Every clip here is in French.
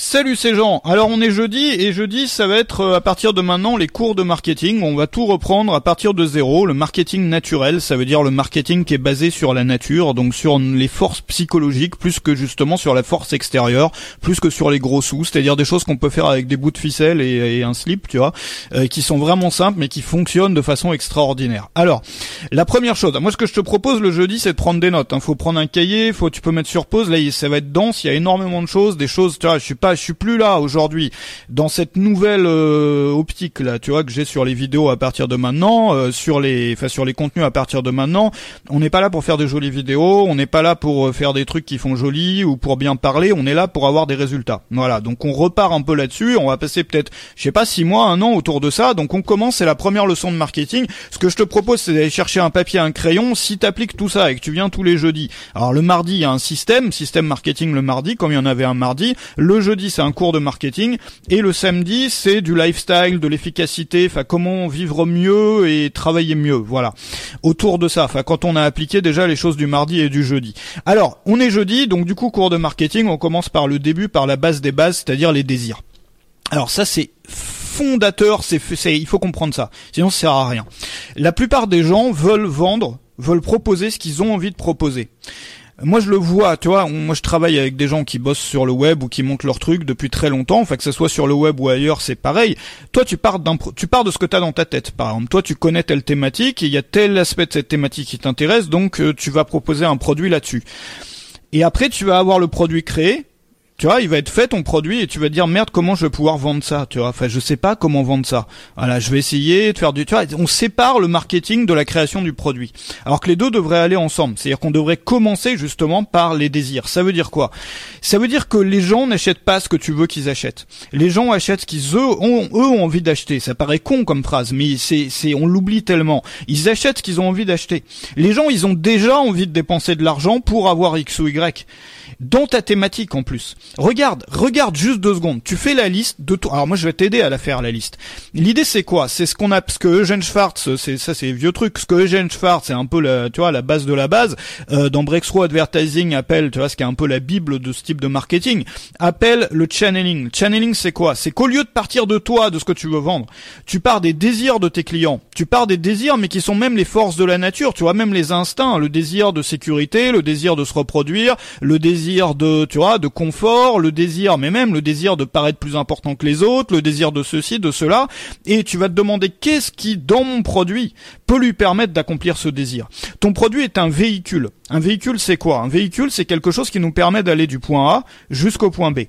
Salut ces gens. Alors on est jeudi et jeudi ça va être euh, à partir de maintenant les cours de marketing. On va tout reprendre à partir de zéro. Le marketing naturel, ça veut dire le marketing qui est basé sur la nature, donc sur les forces psychologiques plus que justement sur la force extérieure, plus que sur les gros sous, c'est-à-dire des choses qu'on peut faire avec des bouts de ficelle et, un slip, tu vois, euh, qui sont vraiment simples mais qui fonctionnent de façon extraordinaire. Alors la première chose, moi ce que je te propose le jeudi c'est de prendre des notes. Hein. Faut prendre un cahier, faut tu peux mettre sur pause. Là ça va être dense, il y a énormément de choses, des choses. Tu vois, je suis pas je suis plus là aujourd'hui dans cette nouvelle euh, optique là, tu vois que j'ai sur les vidéos à partir de maintenant, euh, sur les, enfin sur les contenus à partir de maintenant. On n'est pas là pour faire des jolies vidéos, on n'est pas là pour euh, faire des trucs qui font joli ou pour bien parler. On est là pour avoir des résultats. Voilà, donc on repart un peu là-dessus. On va passer peut-être, je sais pas, six mois, un an autour de ça. Donc on commence, c'est la première leçon de marketing. Ce que je te propose, c'est d'aller chercher un papier, un crayon. Si t'appliques tout ça et que tu viens tous les jeudis, alors le mardi il y a un système, système marketing le mardi, comme il y en avait un mardi. Le jeudi c'est un cours de marketing et le samedi c'est du lifestyle, de l'efficacité, enfin comment vivre mieux et travailler mieux, voilà. Autour de ça, enfin quand on a appliqué déjà les choses du mardi et du jeudi. Alors, on est jeudi, donc du coup cours de marketing, on commence par le début, par la base des bases, c'est-à-dire les désirs. Alors ça c'est fondateur, c'est il faut comprendre ça, sinon ça sert à rien. La plupart des gens veulent vendre, veulent proposer ce qu'ils ont envie de proposer moi je le vois, tu vois, moi je travaille avec des gens qui bossent sur le web ou qui montent leurs trucs depuis très longtemps, enfin que ce soit sur le web ou ailleurs, c'est pareil. Toi tu pars d'un tu pars de ce que tu as dans ta tête. Par exemple, toi tu connais telle thématique, il y a tel aspect de cette thématique qui t'intéresse, donc euh, tu vas proposer un produit là-dessus. Et après tu vas avoir le produit créé, tu vois, il va être fait ton produit et tu vas dire merde comment je vais pouvoir vendre ça, tu vois. Enfin, je sais pas comment vendre ça. Voilà, je vais essayer de faire du tu vois, on sépare le marketing de la création du produit. Alors que les deux devraient aller ensemble. C'est-à-dire qu'on devrait commencer justement par les désirs. Ça veut dire quoi? Ça veut dire que les gens n'achètent pas ce que tu veux qu'ils achètent. Les gens achètent ce qu'ils eux ont eux ont envie d'acheter. Ça paraît con comme phrase, mais c'est c'est on l'oublie tellement. Ils achètent ce qu'ils ont envie d'acheter. Les gens, ils ont déjà envie de dépenser de l'argent pour avoir X ou Y dans ta thématique en plus. Regarde, regarde juste deux secondes. Tu fais la liste de tout. Alors moi je vais t'aider à la faire la liste. L'idée c'est quoi? C'est ce qu'on a, ce que Eugene Schwartz, c'est ça c'est vieux truc. Ce que Eugene Schwartz, c'est un peu la, tu vois, la base de la base. Euh, dans Breakthrough Advertising appelle, tu vois, ce qui est un peu la bible de ce type de marketing, appelle le channeling. Channeling c'est quoi? C'est qu'au lieu de partir de toi, de ce que tu veux vendre, tu pars des désirs de tes clients. Tu pars des désirs, mais qui sont même les forces de la nature. Tu vois, même les instincts, le désir de sécurité, le désir de se reproduire, le désir désir de, tu vois, de confort, le désir, mais même le désir de paraître plus important que les autres, le désir de ceci, de cela, et tu vas te demander qu'est-ce qui, dans mon produit, peut lui permettre d'accomplir ce désir? Ton produit est un véhicule. Un véhicule, c'est quoi? Un véhicule, c'est quelque chose qui nous permet d'aller du point A jusqu'au point B.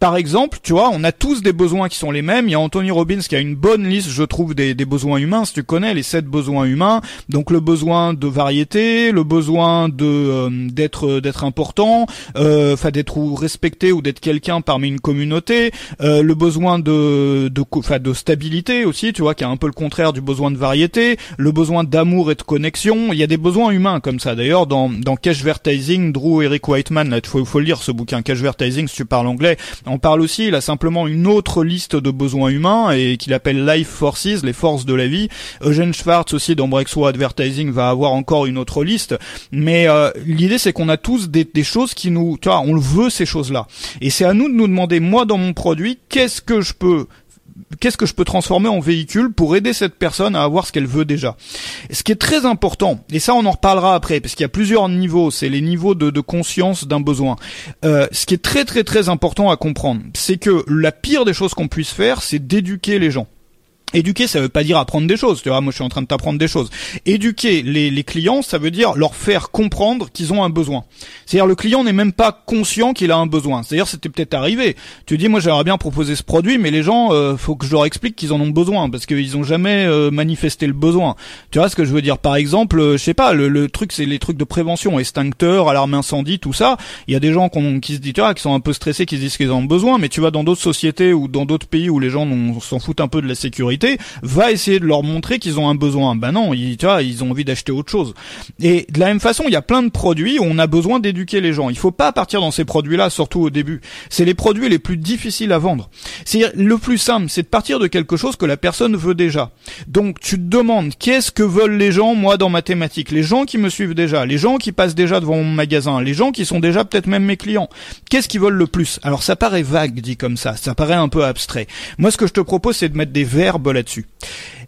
Par exemple, tu vois, on a tous des besoins qui sont les mêmes. Il y a Anthony Robbins qui a une bonne liste, je trouve, des, besoins humains. Si tu connais les sept besoins humains, donc le besoin de variété, le besoin de euh, d'être d'être important, euh, enfin d'être respecté ou d'être quelqu'un parmi une communauté, euh, le besoin de de enfin de stabilité aussi, tu vois, qui est un peu le contraire du besoin de variété, le besoin d'amour et de connexion. Il y a des besoins humains comme ça. D'ailleurs, dans dans Cashvertising, Drew Eric Whiteman, là, faut, faut lire ce bouquin Cashvertising si tu parles anglais. On parle aussi, il a simplement une autre liste de besoins humains et qu'il appelle Life Forces, les forces de la vie. Eugene Schwartz aussi dans Breakthrough Advertising va avoir encore une autre liste. Mais euh, l'idée c'est qu'on a tous des, des choses qui nous, tu vois, on le veut ces choses-là. Et c'est à nous de nous demander, moi dans mon produit, qu'est-ce que je peux qu'est-ce que je peux transformer en véhicule pour aider cette personne à avoir ce qu'elle veut déjà. Ce qui est très important, et ça on en reparlera après, parce qu'il y a plusieurs niveaux, c'est les niveaux de, conscience d'un besoin. Euh, ce qui est très très très important à comprendre, c'est que la pire des choses qu'on puisse faire, c'est d'éduquer les gens. Éduquer, ça veut pas dire apprendre des choses. Tu vois, moi je suis en train de t'apprendre des choses. Éduquer les, les, clients, ça veut dire leur faire comprendre qu'ils ont un besoin. C'est-à-dire le client n'est même pas conscient qu'il a un besoin. C'est-à-dire c'était peut-être arrivé. Tu dis moi j'aimerais bien proposer ce produit, mais les gens, euh, faut que je leur explique qu'ils en ont besoin parce qu'ils ont jamais euh, manifesté le besoin. Tu vois ce que je veux dire? Par exemple, euh, je sais pas, le, truc c'est les trucs de prévention, extincteur, alarme incendie, tout ça. Il y a des gens qui se disent, tu vois, qui sont un peu stressés, qui se disent qu'ils en ont besoin, mais tu vas dans d'autres sociétés ou dans d'autres pays où les gens s'en foutent un peu de la sécurité va essayer de leur montrer qu'ils ont un besoin. Ben non, ils ont envie d'acheter autre chose. Et de la même façon, il y a plein de produits où on a besoin d'éduquer les gens. Il faut pas partir dans ces produits-là, surtout au début. C'est les produits les plus difficiles à vendre. C'est le plus simple, c'est de partir de quelque chose que la personne veut déjà. Donc tu te demandes qu'est-ce que veulent les gens, moi, dans ma thématique. Les gens qui me suivent déjà, les gens qui passent déjà devant mon magasin, les gens qui sont déjà peut-être même mes clients. Qu'est-ce qu'ils veulent le plus? Alors ça paraît vague dit comme ça, ça paraît un peu abstrait. Moi, ce que je te propose, c'est de mettre des verbes là-dessus.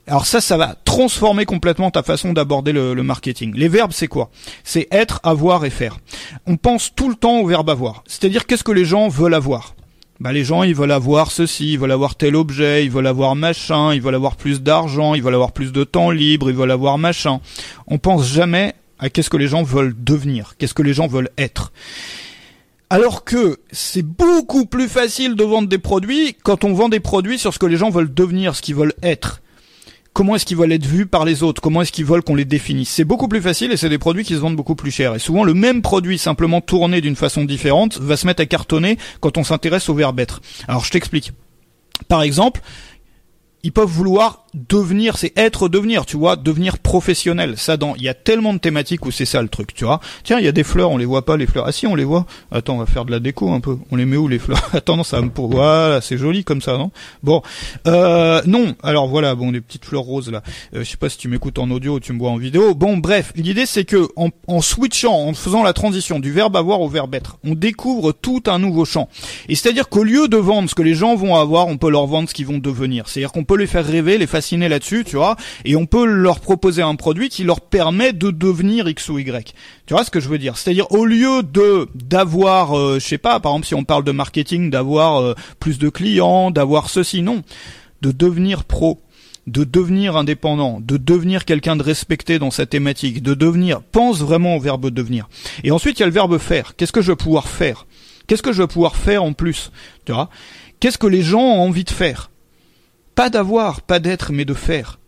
Alors ça, ça va transformer complètement ta façon d'aborder le, marketing. Les verbes, c'est quoi? C'est être, avoir et faire. On pense tout le temps au verbe avoir. C'est-à-dire qu'est-ce que les gens veulent avoir? Bah les gens ils veulent avoir ceci, ils veulent avoir tel objet, ils veulent avoir machin, ils veulent avoir plus d'argent, ils veulent avoir plus de temps libre, ils veulent avoir machin. On pense jamais à qu'est-ce que les gens veulent devenir, qu'est-ce que les gens veulent être. Alors que c'est beaucoup plus facile de vendre des produits quand on vend des produits sur ce que les gens veulent devenir, ce qu'ils veulent être. Comment est-ce qu'ils veulent être vus par les autres? Comment est-ce qu'ils veulent qu'on les définisse? C'est beaucoup plus facile et c'est des produits qui se vendent beaucoup plus cher. Et souvent, le même produit simplement tourné d'une façon différente va se mettre à cartonner quand on s'intéresse au verbe être. Alors, je t'explique. Par exemple, ils peuvent vouloir devenir, c'est être devenir, tu vois, devenir professionnel. Ça, dans, il y a tellement de thématiques où c'est ça le truc, tu vois. Tiens, il y a des fleurs, on les voit pas les fleurs. Ah si, on les voit. Attends, on va faire de la déco un peu. On les met où les fleurs Attends, non, ça me pour. Voilà, c'est joli comme ça, non? Bon, euh, non. Alors voilà, bon, des petites fleurs roses là. Euh, je sais pas si tu m'écoutes en audio ou tu me vois en vidéo. Bon, bref, l'idée c'est que en, en switchant, en faisant la transition du verbe avoir au verbe être, on découvre tout un nouveau champ. Et c'est-à-dire qu'au lieu de vendre ce que les gens vont avoir, on peut leur vendre ce qu'ils vont devenir. C'est-à-dire qu'on peut les faire rêver, les là-dessus, tu vois, et on peut leur proposer un produit qui leur permet de devenir X ou Y. Tu vois ce que je veux dire? C'est-à-dire au lieu de d'avoir, euh, je sais pas, par exemple si on parle de marketing, d'avoir euh, plus de clients, d'avoir ceci, non, de devenir pro de devenir indépendant, de devenir quelqu'un de respecté dans sa thématique, de devenir, pense vraiment au verbe devenir. Et ensuite, il y a le verbe faire. Qu'est-ce que je vais pouvoir faire? Qu'est-ce que je vais pouvoir faire en plus? Tu vois? Qu'est-ce que les gens ont envie de faire? Pas d'avoir, pas d'être, mais de faire.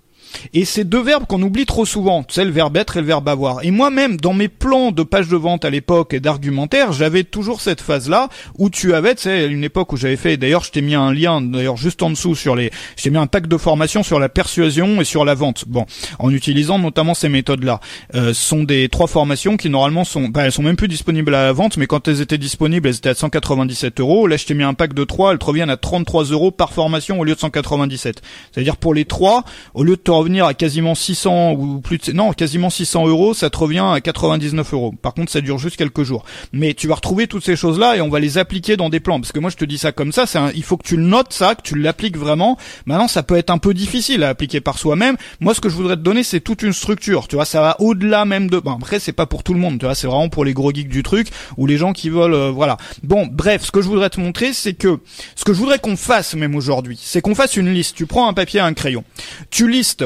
Et c'est deux verbes qu'on oublie trop souvent, c'est le verbe être et le verbe avoir. Et moi-même, dans mes plans de page de vente à l'époque et d'argumentaire, j'avais toujours cette phase-là où tu avais, sais, une époque où j'avais fait, d'ailleurs, je t'ai mis un lien, d'ailleurs, juste en dessous sur les, je mis un pack de formation sur la persuasion et sur la vente. Bon, en utilisant notamment ces méthodes-là. Euh, sont des trois formations qui normalement sont, bah, elles sont même plus disponibles à la vente, mais quand elles étaient disponibles, elles étaient à 197 euros. Là, je t'ai mis un pack de trois, elles te reviennent à 33 euros par formation au lieu de 197. C'est-à-dire pour les trois, au lieu de te revenir à quasiment 600 ou plus non, quasiment 600 euros, ça te revient à 99 euros. Par contre, ça dure juste quelques jours. Mais tu vas retrouver toutes ces choses-là et on va les appliquer dans des plans. Parce que moi, je te dis ça comme ça, c'est il faut que tu le notes ça, que tu l'appliques vraiment. Maintenant, ça peut être un peu difficile à appliquer par soi-même. Moi, ce que je voudrais te donner, c'est toute une structure. Tu vois, ça va au-delà même de, bon, après, c'est pas pour tout le monde. Tu vois, c'est vraiment pour les gros geeks du truc ou les gens qui veulent, euh, voilà. Bon, bref, ce que je voudrais te montrer, c'est que ce que je voudrais qu'on fasse même aujourd'hui, c'est qu'on fasse une liste. Tu prends un papier et un crayon. Tu listes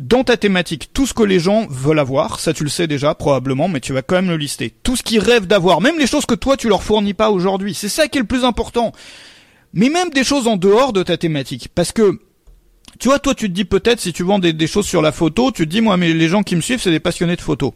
dans ta thématique tout ce que les gens veulent avoir, ça tu le sais déjà probablement, mais tu vas quand même le lister. Tout ce qu'ils rêvent d'avoir, même les choses que toi tu leur fournis pas aujourd'hui, c'est ça qui est le plus important. Mais même des choses en dehors de ta thématique, parce que tu vois, toi tu te dis peut-être si tu vends des, des choses sur la photo, tu te dis moi mais les gens qui me suivent c'est des passionnés de photo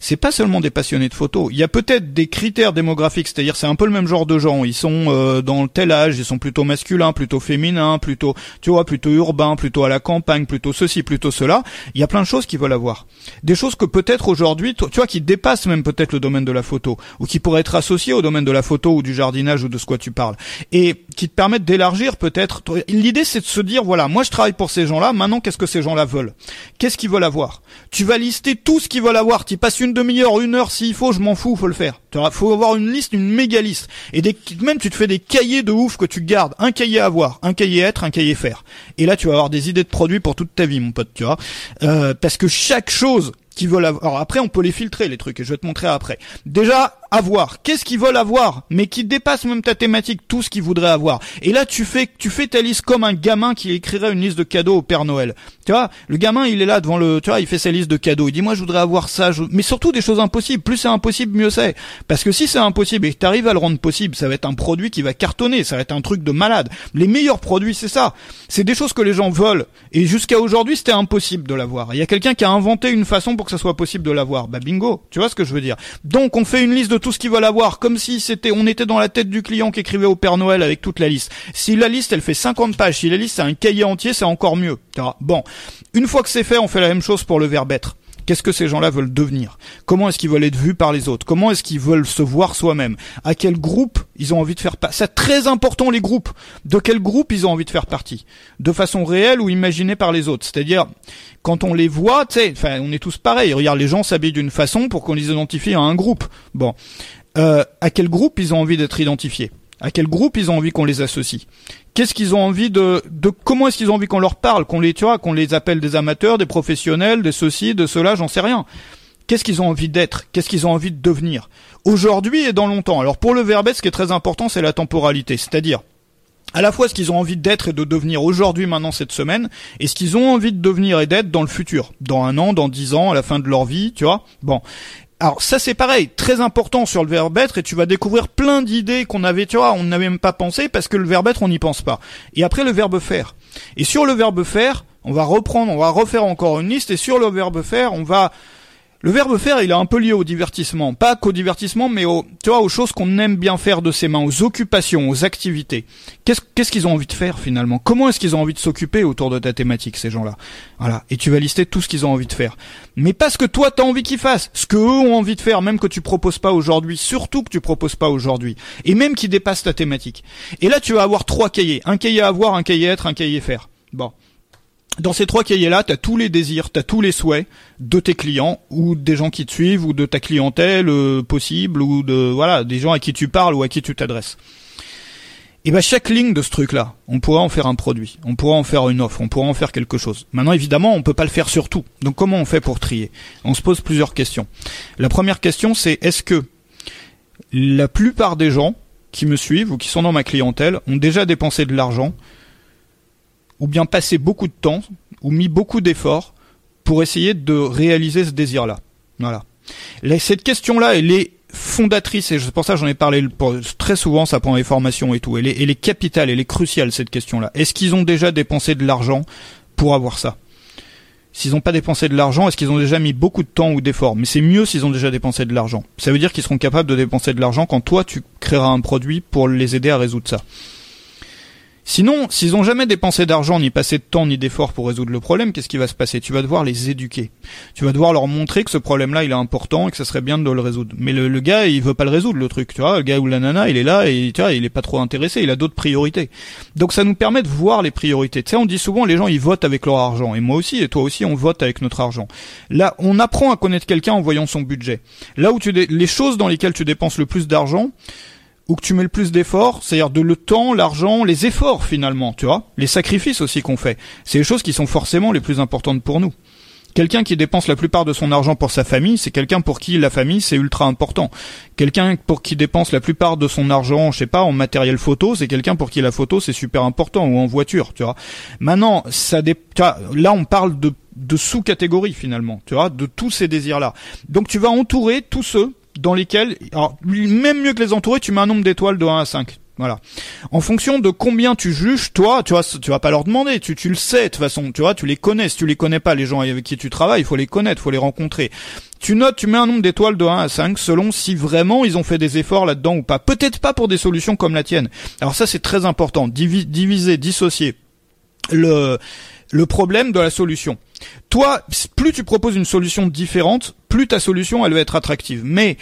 c'est pas seulement des passionnés de photos. Il y a peut-être des critères démographiques, c'est-à-dire c'est un peu le même genre de gens. Ils sont euh, dans tel âge, ils sont plutôt masculins, plutôt féminins, plutôt, tu vois, plutôt urbains, plutôt à la campagne, plutôt ceci, plutôt cela. Il y a plein de choses qu'ils veulent avoir. Des choses que peut-être aujourd'hui, tu vois, qui dépassent même peut-être le domaine de la photo, ou qui pourraient être associées au domaine de la photo ou du jardinage ou de ce quoi tu parles, et qui te permettent d'élargir peut-être. L'idée, c'est de se dire, voilà, moi je travaille pour ces gens-là. Maintenant, qu'est-ce que ces gens-là veulent? Qu'est-ce qu'ils veulent avoir? Tu vas lister tout ce qu'ils veulent avoir. Tu passes une demi-heure, une heure s'il faut, je m'en fous, faut le faire. Tu faut avoir une liste, une méga liste. Et même tu te fais des cahiers de ouf que tu gardes. Un cahier avoir, un cahier être, un cahier faire. Et là tu vas avoir des idées de produits pour toute ta vie, mon pote, tu vois. Euh, parce que chaque chose veulent avoir. Alors après, on peut les filtrer les trucs et je vais te montrer après. Déjà, avoir. Qu'est-ce qu'ils veulent avoir, mais qui dépasse même ta thématique, tout ce qu'ils voudraient avoir. Et là, tu fais, tu fais ta liste comme un gamin qui écrirait une liste de cadeaux au Père Noël. Tu vois, le gamin, il est là devant le, tu vois, il fait sa liste de cadeaux. Il dit, moi, je voudrais avoir ça, mais surtout des choses impossibles. Plus c'est impossible, mieux c'est. Parce que si c'est impossible et que t'arrives à le rendre possible, ça va être un produit qui va cartonner, ça va être un truc de malade. Les meilleurs produits, c'est ça. C'est des choses que les gens veulent. Et jusqu'à aujourd'hui, c'était impossible de l'avoir. Il y a quelqu'un qui a inventé une façon pour que ça soit possible de l'avoir. Bah bingo, tu vois ce que je veux dire. Donc on fait une liste de tout ce qu'ils veulent avoir, comme si c'était, on était dans la tête du client qui écrivait au Père Noël avec toute la liste. Si la liste elle fait 50 pages, si la liste c'est un cahier entier, c'est encore mieux. Bon, une fois que c'est fait, on fait la même chose pour le verbe être. Qu'est-ce que ces gens-là veulent devenir? Comment est-ce qu'ils veulent être vus par les autres? Comment est-ce qu'ils veulent se voir soi-même? À quel groupe ils ont envie de faire partie C'est très important les groupes. De quel groupe ils ont envie de faire partie? De façon réelle ou imaginée par les autres? C'est-à-dire quand on les voit, tu sais, on est tous pareils. Regarde, les gens s'habillent d'une façon pour qu'on les identifie à un groupe. Bon, euh, à quel groupe ils ont envie d'être identifiés? À quel groupe ils ont envie qu'on les associe? Qu'est-ce qu'ils ont envie de, comment est-ce qu'ils ont envie qu'on leur parle, qu'on les, tu qu'on les appelle des amateurs, des professionnels, des ceci, de cela, j'en sais rien. Qu'est-ce qu'ils ont envie d'être? Qu'est-ce qu'ils ont envie de devenir? Aujourd'hui et dans longtemps. Alors pour le verbe, ce qui est très important, c'est la temporalité, c'est-à-dire à la fois ce qu'ils ont envie d'être et de devenir aujourd'hui, maintenant, cette semaine, et ce qu'ils ont envie de devenir et d'être dans le futur, dans un an, dans dix ans, à la fin de leur vie, tu vois? Bon, alors ça c'est pareil, très important sur le verbe être et tu vas découvrir plein d'idées qu'on avait, tu vois, on n'avait même pas pensé parce que le verbe être on n'y pense pas. Et après le verbe faire. Et sur le verbe faire, on va reprendre, on va refaire encore une liste et sur le verbe faire, on va le verbe faire, il est un peu lié au divertissement, pas qu'au divertissement, mais au, tu aux choses qu'on aime bien faire de ses mains, aux occupations, aux activités. Qu'est-ce qu'est-ce qu'ils ont envie de faire finalement? Comment est-ce qu'ils ont envie de s'occuper autour de ta thématique, ces gens-là? Voilà. Et tu vas lister tout ce qu'ils ont envie de faire. Mais pas ce que toi t'as envie qu'ils fassent, ce que eux ont envie de faire, même que tu proposes pas aujourd'hui, surtout que tu proposes pas aujourd'hui, et même qui dépasse ta thématique. Et là, tu vas avoir trois cahiers, un cahier à avoir, un cahier à être, un cahier faire. Bon dans ces trois cahiers-là, tu as tous les désirs, tu as tous les souhaits de tes clients ou des gens qui te suivent ou de ta clientèle euh, possible ou de voilà des gens à qui tu parles ou à qui tu t'adresses. Et ben chaque ligne de ce truc-là, on pourrait en faire un produit, on pourrait en faire une offre, on pourrait en faire quelque chose. Maintenant, évidemment, on peut pas le faire sur tout. Donc comment on fait pour trier? On se pose plusieurs questions. La première question, c'est est-ce que la plupart des gens qui me suivent ou qui sont dans ma clientèle ont déjà dépensé de l'argent ou bien passé beaucoup de temps ou mis beaucoup d'efforts pour essayer de réaliser ce désir-là. Voilà. cette question-là, elle est fondatrice, et c'est pour ça que j'en ai parlé très souvent, ça prend les formations et tout. Elle est, elle est capitale, elle est cruciale, cette question-là. Est-ce qu'ils ont déjà dépensé de l'argent pour avoir ça? S'ils n'ont pas dépensé de l'argent, est-ce qu'ils ont déjà mis beaucoup de temps ou d'efforts? Mais c'est mieux s'ils ont déjà dépensé de l'argent. Ça veut dire qu'ils seront capables de dépenser de l'argent quand toi, tu créeras un produit pour les aider à résoudre ça. Sinon, s'ils ont jamais dépensé d'argent, ni passé de temps, ni d'efforts pour résoudre le problème, qu'est-ce qui va se passer? Tu vas devoir les éduquer. Tu vas devoir leur montrer que ce problème-là, il est important et que ça serait bien de le résoudre. Mais le, gars, il veut pas le résoudre, le truc, tu vois. Le gars ou la nana, il est là et tu vois, il est pas trop intéressé. Il a d'autres priorités. Donc ça nous permet de voir les priorités. Tu sais, on dit souvent, les gens, ils votent avec leur argent. Et moi aussi, et toi aussi, on vote avec notre argent. Là, on apprend à connaître quelqu'un en voyant son budget. Là où tu les choses dans lesquelles tu dépenses le plus d'argent, où tu mets le plus d'efforts, c'est-à-dire de le temps, l'argent, les efforts finalement, tu vois, les sacrifices aussi qu'on fait. C'est les choses qui sont forcément les plus importantes pour nous. Quelqu'un qui dépense la plupart de son argent pour sa famille, c'est quelqu'un pour qui la famille c'est ultra important. Quelqu'un pour qui dépense la plupart de son argent, je sais pas, en matériel photo, c'est quelqu'un pour qui la photo c'est super important ou en voiture, tu vois. Maintenant, ça dé... là on parle de, de sous-catégories finalement, tu vois, de tous ces désirs-là. Donc tu vas entourer tous ceux dans lesquels, alors même mieux que les entourer, tu mets un nombre d'étoiles de 1 à 5. Voilà. En fonction de combien tu juges, toi, tu vois, tu vas pas leur demander, tu, tu le sais de toute façon, tu vois, tu les connais. Si tu les connais pas, les gens avec qui tu travailles, il faut les connaître, il faut les rencontrer. Tu notes, tu mets un nombre d'étoiles de 1 à 5 selon si vraiment ils ont fait des efforts là-dedans ou pas. Peut-être pas pour des solutions comme la tienne. Alors ça c'est très important. diviser, dissocier le le problème de la solution. Toi, plus tu proposes une solution différente, plus ta solution elle va être attractive. Mais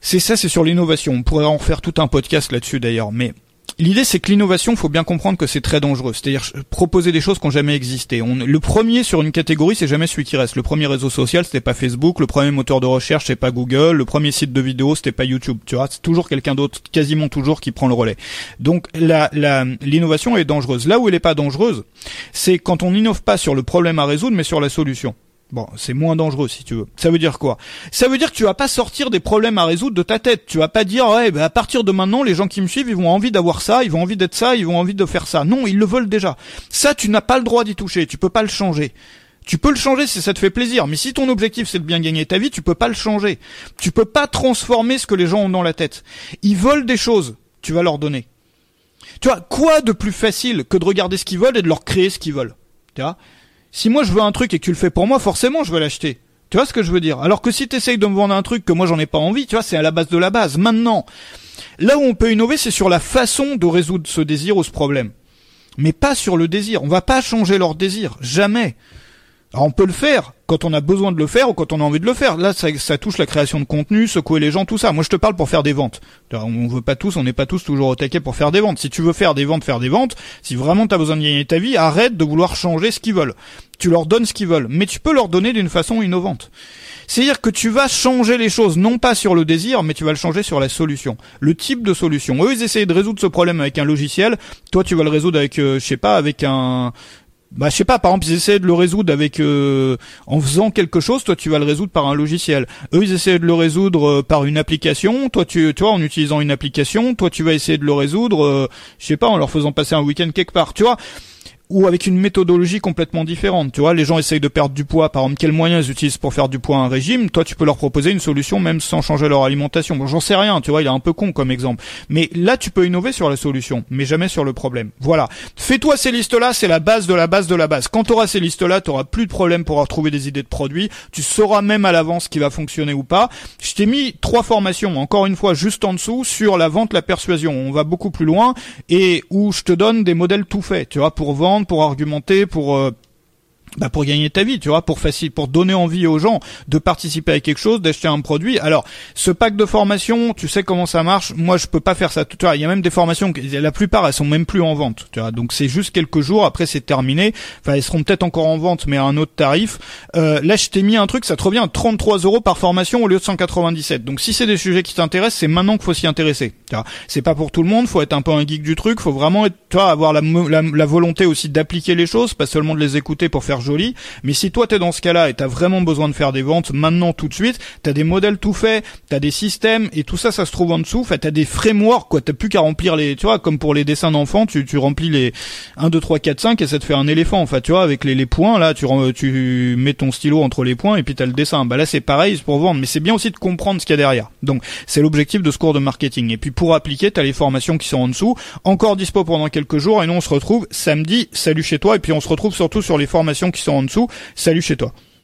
c'est ça, c'est sur l'innovation. On pourrait en faire tout un podcast là-dessus d'ailleurs. Mais L'idée, c'est que l'innovation, faut bien comprendre que c'est très dangereux. C'est-à-dire proposer des choses qui n'ont jamais existé. Le premier sur une catégorie, c'est jamais celui qui reste. Le premier réseau social, c'était pas Facebook. Le premier moteur de recherche, c'est pas Google. Le premier site de vidéo, c'était pas YouTube. Tu vois, c'est toujours quelqu'un d'autre, quasiment toujours, qui prend le relais. Donc, l'innovation est dangereuse. Là où elle est pas dangereuse, c'est quand on n'innove pas sur le problème à résoudre, mais sur la solution. Bon, c'est moins dangereux si tu veux. Ça veut dire quoi? Ça veut dire que tu vas pas sortir des problèmes à résoudre de ta tête. Tu vas pas dire ouais, bah, à partir de maintenant, les gens qui me suivent, ils vont envie d'avoir ça, ils vont envie d'être ça, ils vont envie de faire ça. Non, ils le veulent déjà. Ça, tu n'as pas le droit d'y toucher. Tu peux pas le changer. Tu peux le changer si ça te fait plaisir, mais si ton objectif c'est de bien gagner ta vie, tu peux pas le changer. Tu peux pas transformer ce que les gens ont dans la tête. Ils veulent des choses, tu vas leur donner. Tu vois, quoi de plus facile que de regarder ce qu'ils veulent et de leur créer ce qu'ils veulent? Tu vois? Si moi je veux un truc et que tu le fais pour moi, forcément je veux l'acheter. Tu vois ce que je veux dire? Alors que si t'essayes de me vendre un truc que moi j'en ai pas envie, tu vois, c'est à la base de la base. Maintenant, là où on peut innover, c'est sur la façon de résoudre ce désir ou ce problème. Mais pas sur le désir. On va pas changer leur désir. Jamais. Alors on peut le faire quand on a besoin de le faire ou quand on a envie de le faire. Là, ça, touche la création de contenu, secouer les gens, tout ça. Moi, je te parle pour faire des ventes. On veut pas tous, on n'est pas tous toujours au taquet pour faire des ventes. Si tu veux faire des ventes, faire des ventes. Si vraiment tu as besoin de gagner ta vie, arrête de vouloir changer ce qu'ils veulent. Tu leur donnes ce qu'ils veulent, mais tu peux leur donner d'une façon innovante. C'est-à-dire que tu vas changer les choses, non pas sur le désir, mais tu vas le changer sur la solution. Le type de solution. Eux, ils essayaient de résoudre ce problème avec un logiciel. Toi, tu vas le résoudre avec, euh, je sais pas, avec un, bah je sais pas par exemple ils essaient de le résoudre avec euh, en faisant quelque chose toi tu vas le résoudre par un logiciel. Eux ils essaient de le résoudre euh, par une application. Toi tu vois en utilisant une application toi tu vas essayer de le résoudre euh, je sais pas en leur faisant passer un week-end quelque part tu vois ou avec une méthodologie complètement différente. Tu vois, les gens essayent de perdre du poids. Par exemple, quels moyens ils utilisent pour faire du poids un régime Toi, tu peux leur proposer une solution même sans changer leur alimentation. Bon, j'en sais rien. Tu vois, il est un peu con comme exemple. Mais là, tu peux innover sur la solution, mais jamais sur le problème. Voilà. Fais-toi ces listes-là, c'est la base de la base de la base. Quand tu auras ces listes-là, tu auras plus de problème pour retrouver des idées de produits. Tu sauras même à l'avance ce qui va fonctionner ou pas. Je t'ai mis trois formations, encore une fois, juste en dessous, sur la vente, la persuasion. On va beaucoup plus loin et où je te donne des modèles tout faits. Tu vois, pour vendre pour argumenter, pour euh, bah pour gagner ta vie, tu vois, pour facile, pour donner envie aux gens de participer à quelque chose, d'acheter un produit. Alors, ce pack de formation, tu sais comment ça marche. Moi, je peux pas faire ça. Tu vois, il y a même des formations, la plupart, elles sont même plus en vente. Tu vois, donc c'est juste quelques jours. Après, c'est terminé. Enfin, elles seront peut-être encore en vente, mais à un autre tarif. Euh, là, je t'ai mis un truc, ça te revient à 33 euros par formation au lieu de 197. Donc, si c'est des sujets qui t'intéressent, c'est maintenant qu'il faut s'y intéresser. Tu vois, c'est pas pour tout le monde. Faut être un peu un geek du truc. Faut vraiment être, tu vois, avoir la, la, la volonté aussi d'appliquer les choses, pas seulement de les écouter pour faire joli. Mais si toi t'es dans ce cas-là et t'as vraiment besoin de faire des ventes maintenant tout de suite, t'as des modèles tout faits, t'as des systèmes et tout ça, ça se trouve en dessous. Fait t'as des frameworks quoi. T'as plus qu'à remplir les, tu vois, comme pour les dessins d'enfants, tu, tu remplis les 1, 2, 3, 4, 5 et ça te fait un éléphant. Enfin, tu vois, avec les, les points là, tu, tu mets ton stylo entre les points et puis t'as le dessin. Bah là c'est pareil, c'est pour vendre, mais c'est bien aussi de comprendre ce qu'il y a derrière. Donc c'est l'objectif de ce cours de marketing. Et puis pour appliquer, t'as les formations qui sont en dessous, encore dispo pendant quelques jours et nous on se retrouve samedi. Salut chez toi et puis on se retrouve surtout sur les formations qui sont en dessous. Salut chez toi.